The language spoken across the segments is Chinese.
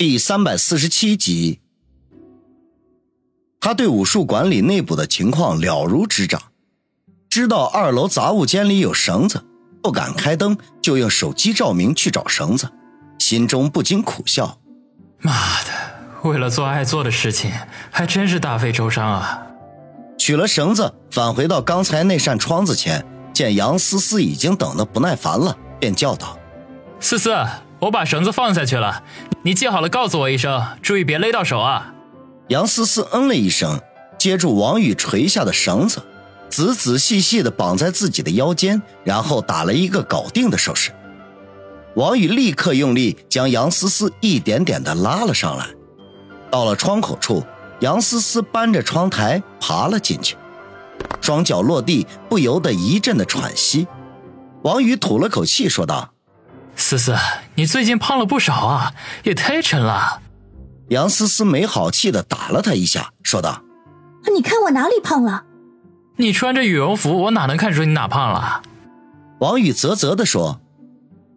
第三百四十七集，他对武术馆里内部的情况了如指掌，知道二楼杂物间里有绳子，不敢开灯，就用手机照明去找绳子，心中不禁苦笑：“妈的，为了做爱做的事情，还真是大费周章啊！”取了绳子，返回到刚才那扇窗子前，见杨思思已经等得不耐烦了，便叫道：“思思。”我把绳子放下去了，你系好了告诉我一声，注意别勒到手啊。杨思思嗯了一声，接住王宇垂下的绳子，仔仔细细的绑在自己的腰间，然后打了一个搞定的手势。王宇立刻用力将杨思思一点点的拉了上来。到了窗口处，杨思思搬着窗台爬了进去，双脚落地，不由得一阵的喘息。王宇吐了口气，说道。思思，你最近胖了不少啊，也太沉了。杨思思没好气的打了他一下，说道：“你看我哪里胖了？你穿着羽绒服，我哪能看出你哪胖了？”王宇啧啧的说。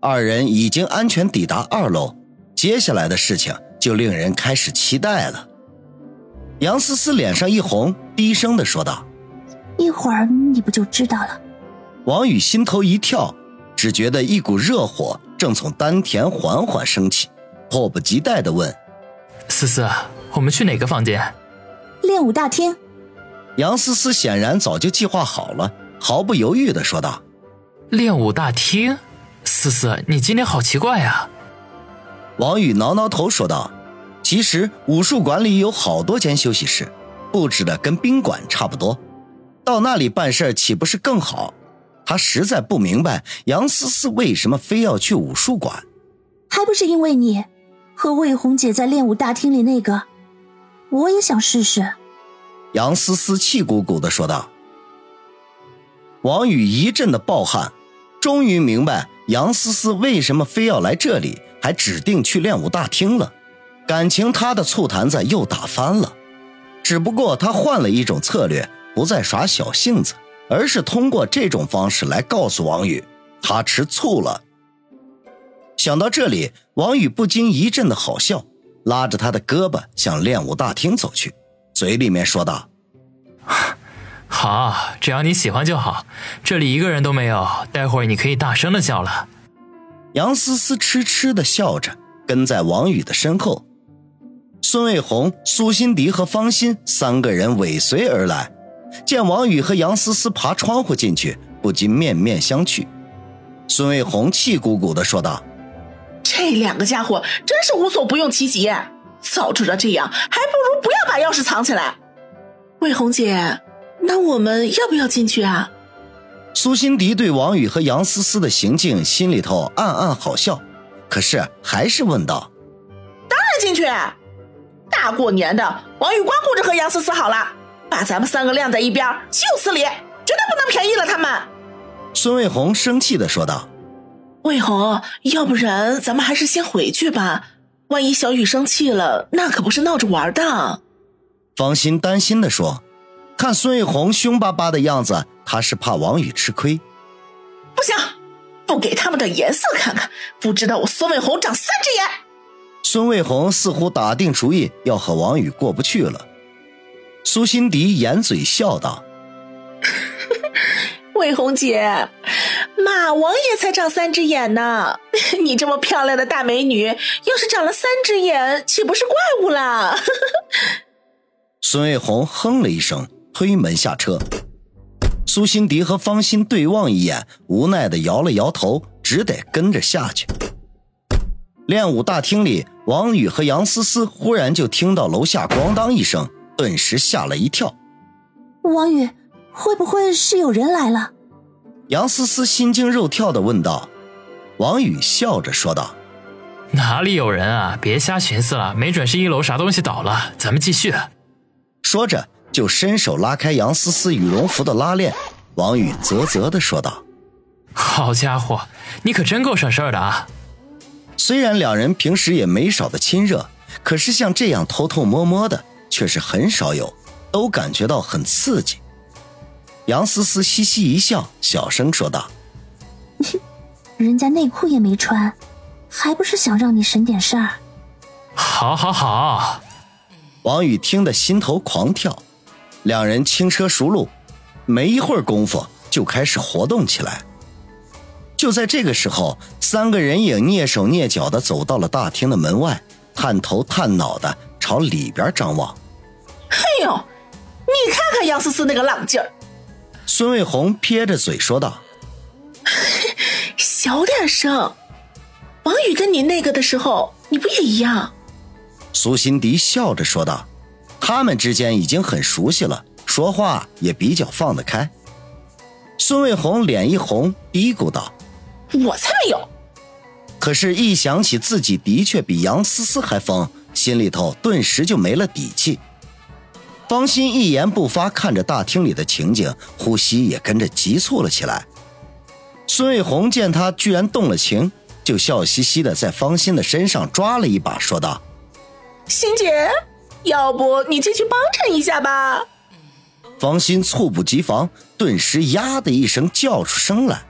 二人已经安全抵达二楼，接下来的事情就令人开始期待了。杨思思脸上一红，低声的说道：“一会儿你不就知道了？”王宇心头一跳。只觉得一股热火正从丹田缓缓升起，迫不及待的问：“思思，我们去哪个房间？”练武大厅。杨思思显然早就计划好了，毫不犹豫的说道：“练武大厅，思思，你今天好奇怪呀。”王宇挠挠头说道：“其实武术馆里有好多间休息室，布置的跟宾馆差不多，到那里办事岂不是更好？”他实在不明白杨思思为什么非要去武术馆，还不是因为你和魏红姐在练武大厅里那个，我也想试试。杨思思气鼓鼓的说道。王宇一阵的暴汗，终于明白杨思思为什么非要来这里，还指定去练武大厅了。感情他的醋坛子又打翻了，只不过他换了一种策略，不再耍小性子。而是通过这种方式来告诉王宇，他吃醋了。想到这里，王宇不禁一阵的好笑，拉着他的胳膊向练武大厅走去，嘴里面说道：“好，只要你喜欢就好。这里一个人都没有，待会儿你可以大声的叫了。”杨思思痴痴的笑着，跟在王宇的身后。孙卫红、苏辛迪和方心三个人尾随而来。见王宇和杨思思爬窗户进去，不禁面面相觑。孙卫红气鼓鼓的说道：“这两个家伙真是无所不用其极，早知道这样，还不如不要把钥匙藏起来。”魏红姐，那我们要不要进去啊？苏辛迪对王宇和杨思思的行径心里头暗暗好笑，可是还是问道：“当然进去，大过年的，王宇光顾着和杨思思好了。”把咱们三个晾在一边，就此理，绝对不能便宜了他们。孙卫红生气的说道：“卫红，要不然咱们还是先回去吧，万一小雨生气了，那可不是闹着玩的。”方心担心的说：“看孙卫红凶巴巴的样子，他是怕王宇吃亏。不行，不给他们点颜色看看，不知道我孙卫红长三只眼。”孙卫红似乎打定主意要和王宇过不去了。苏辛迪掩嘴笑道：“ 魏红姐，马王爷才长三只眼呢，你这么漂亮的大美女，要是长了三只眼，岂不是怪物啦？” 孙卫红哼了一声，推门下车。苏辛迪和方心对望一眼，无奈的摇了摇头，只得跟着下去。练武大厅里，王宇和杨思思忽然就听到楼下咣当一声。顿时吓了一跳，王宇，会不会是有人来了？杨思思心惊肉跳的问道。王宇笑着说道：“哪里有人啊？别瞎寻思了，没准是一楼啥东西倒了。咱们继续。”说着就伸手拉开杨思思羽绒服的拉链。王宇啧啧的说道：“好家伙，你可真够省事儿的啊！”虽然两人平时也没少的亲热，可是像这样偷偷摸摸的。却是很少有，都感觉到很刺激。杨思思嘻嘻一笑，小声说道：“人家内裤也没穿，还不是想让你省点事儿？”好，好，好。王宇听得心头狂跳，两人轻车熟路，没一会儿功夫就开始活动起来。就在这个时候，三个人影蹑手蹑脚的走到了大厅的门外，探头探脑的朝里边张望。哎呦，你看看杨思思那个浪劲儿！孙卫红撇着嘴说道：“小点声，王宇跟你那个的时候，你不也一样？”苏辛迪笑着说道：“他们之间已经很熟悉了，说话也比较放得开。”孙卫红脸一红，嘀咕道。我才没有！可是，一想起自己的确比杨思思还疯，心里头顿时就没了底气。方心一言不发，看着大厅里的情景，呼吸也跟着急促了起来。孙卫红见他居然动了情，就笑嘻嘻的在方心的身上抓了一把，说道：“欣姐，要不你进去帮衬一下吧？”方心猝不及防，顿时呀的一声叫出声来。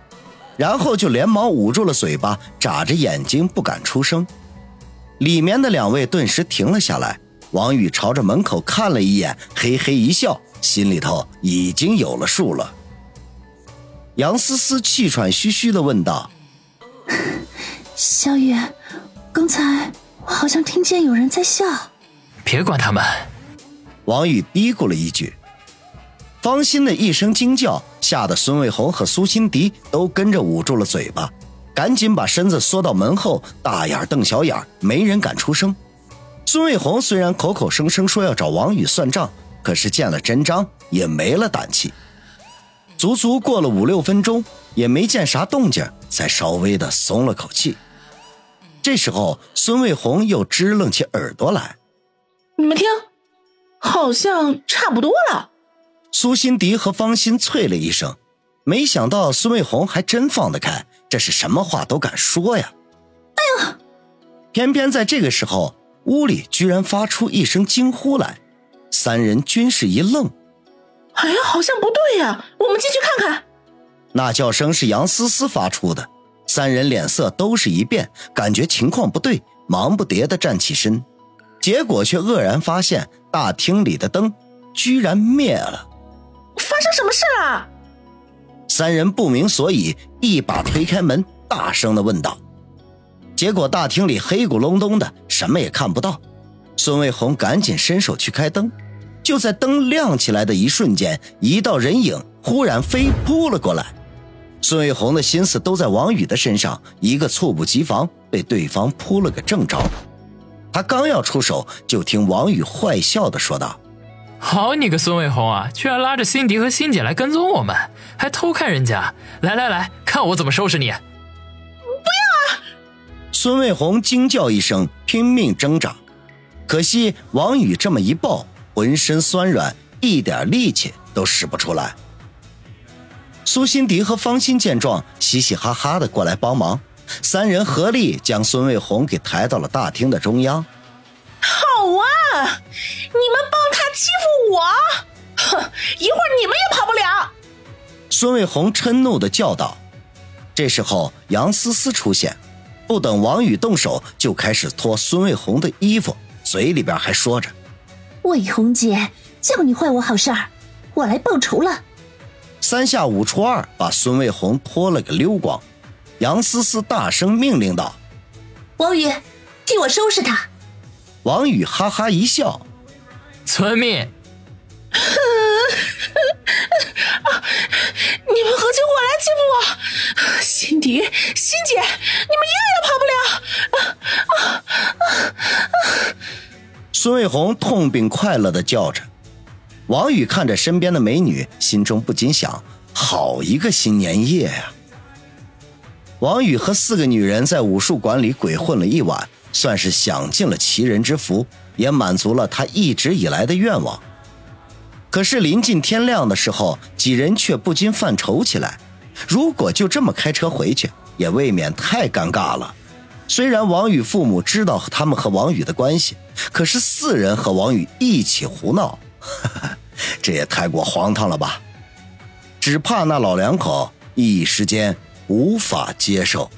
然后就连忙捂住了嘴巴，眨着眼睛不敢出声。里面的两位顿时停了下来。王宇朝着门口看了一眼，嘿嘿一笑，心里头已经有了数了。杨思思气喘吁吁地问道：“小雨，刚才我好像听见有人在笑。”别管他们。王宇嘀咕了一句。方心的一声惊叫。吓得孙卫红和苏辛迪都跟着捂住了嘴巴，赶紧把身子缩到门后，大眼瞪小眼，没人敢出声。孙卫红虽然口口声声说要找王宇算账，可是见了真章也没了胆气。足足过了五六分钟，也没见啥动静，才稍微的松了口气。这时候，孙卫红又支棱起耳朵来：“你们听，好像差不多了。”苏辛迪和方心啐了一声，没想到孙卫红还真放得开，这是什么话都敢说呀！哎呀！偏偏在这个时候，屋里居然发出一声惊呼来，三人均是一愣。哎呀，好像不对呀，我们进去看看。那叫声是杨思思发出的，三人脸色都是一变，感觉情况不对，忙不迭的站起身，结果却愕然发现大厅里的灯居然灭了。发生什么事了？三人不明所以，一把推开门，大声的问道。结果大厅里黑咕隆咚的，什么也看不到。孙卫红赶紧伸手去开灯，就在灯亮起来的一瞬间，一道人影忽然飞扑了过来。孙卫红的心思都在王宇的身上，一个猝不及防，被对方扑了个正着。他刚要出手，就听王宇坏笑的说道。好你个孙卫红啊！居然拉着辛迪和辛姐来跟踪我们，还偷看人家！来来来，看我怎么收拾你！孙卫红惊叫一声，拼命挣扎，可惜王宇这么一抱，浑身酸软，一点力气都使不出来。苏辛迪和方心见状，嘻嘻哈哈的过来帮忙，三人合力将孙卫红给抬到了大厅的中央。好啊！你们帮他欺负我，哼！一会儿你们也跑不了。孙卫红嗔怒的叫道。这时候，杨思思出现，不等王宇动手，就开始脱孙卫红的衣服，嘴里边还说着：“卫红姐，叫你坏我好事儿，我来报仇了。”三下五除二把孙卫红脱了个溜光。杨思思大声命令道：“王宇，替我收拾他。”王宇哈哈一笑。遵命！你们合起伙来欺负我，辛迪、辛姐，你们一个也跑不了！孙卫红痛并快乐的叫着。王宇看着身边的美女，心中不禁想：好一个新年夜呀！王宇和四个女人在武术馆里鬼混了一晚，算是享尽了奇人之福。也满足了他一直以来的愿望。可是临近天亮的时候，几人却不禁犯愁起来。如果就这么开车回去，也未免太尴尬了。虽然王宇父母知道他们和王宇的关系，可是四人和王宇一起胡闹，这也太过荒唐了吧？只怕那老两口一时间无法接受。